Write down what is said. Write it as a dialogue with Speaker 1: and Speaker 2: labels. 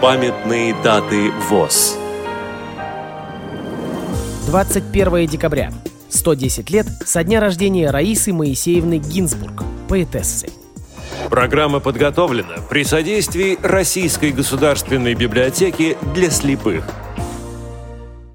Speaker 1: Памятные даты ВОЗ
Speaker 2: 21 декабря. 110 лет со дня рождения Раисы Моисеевны Гинзбург, поэтессы.
Speaker 1: Программа подготовлена при содействии Российской государственной библиотеки для слепых –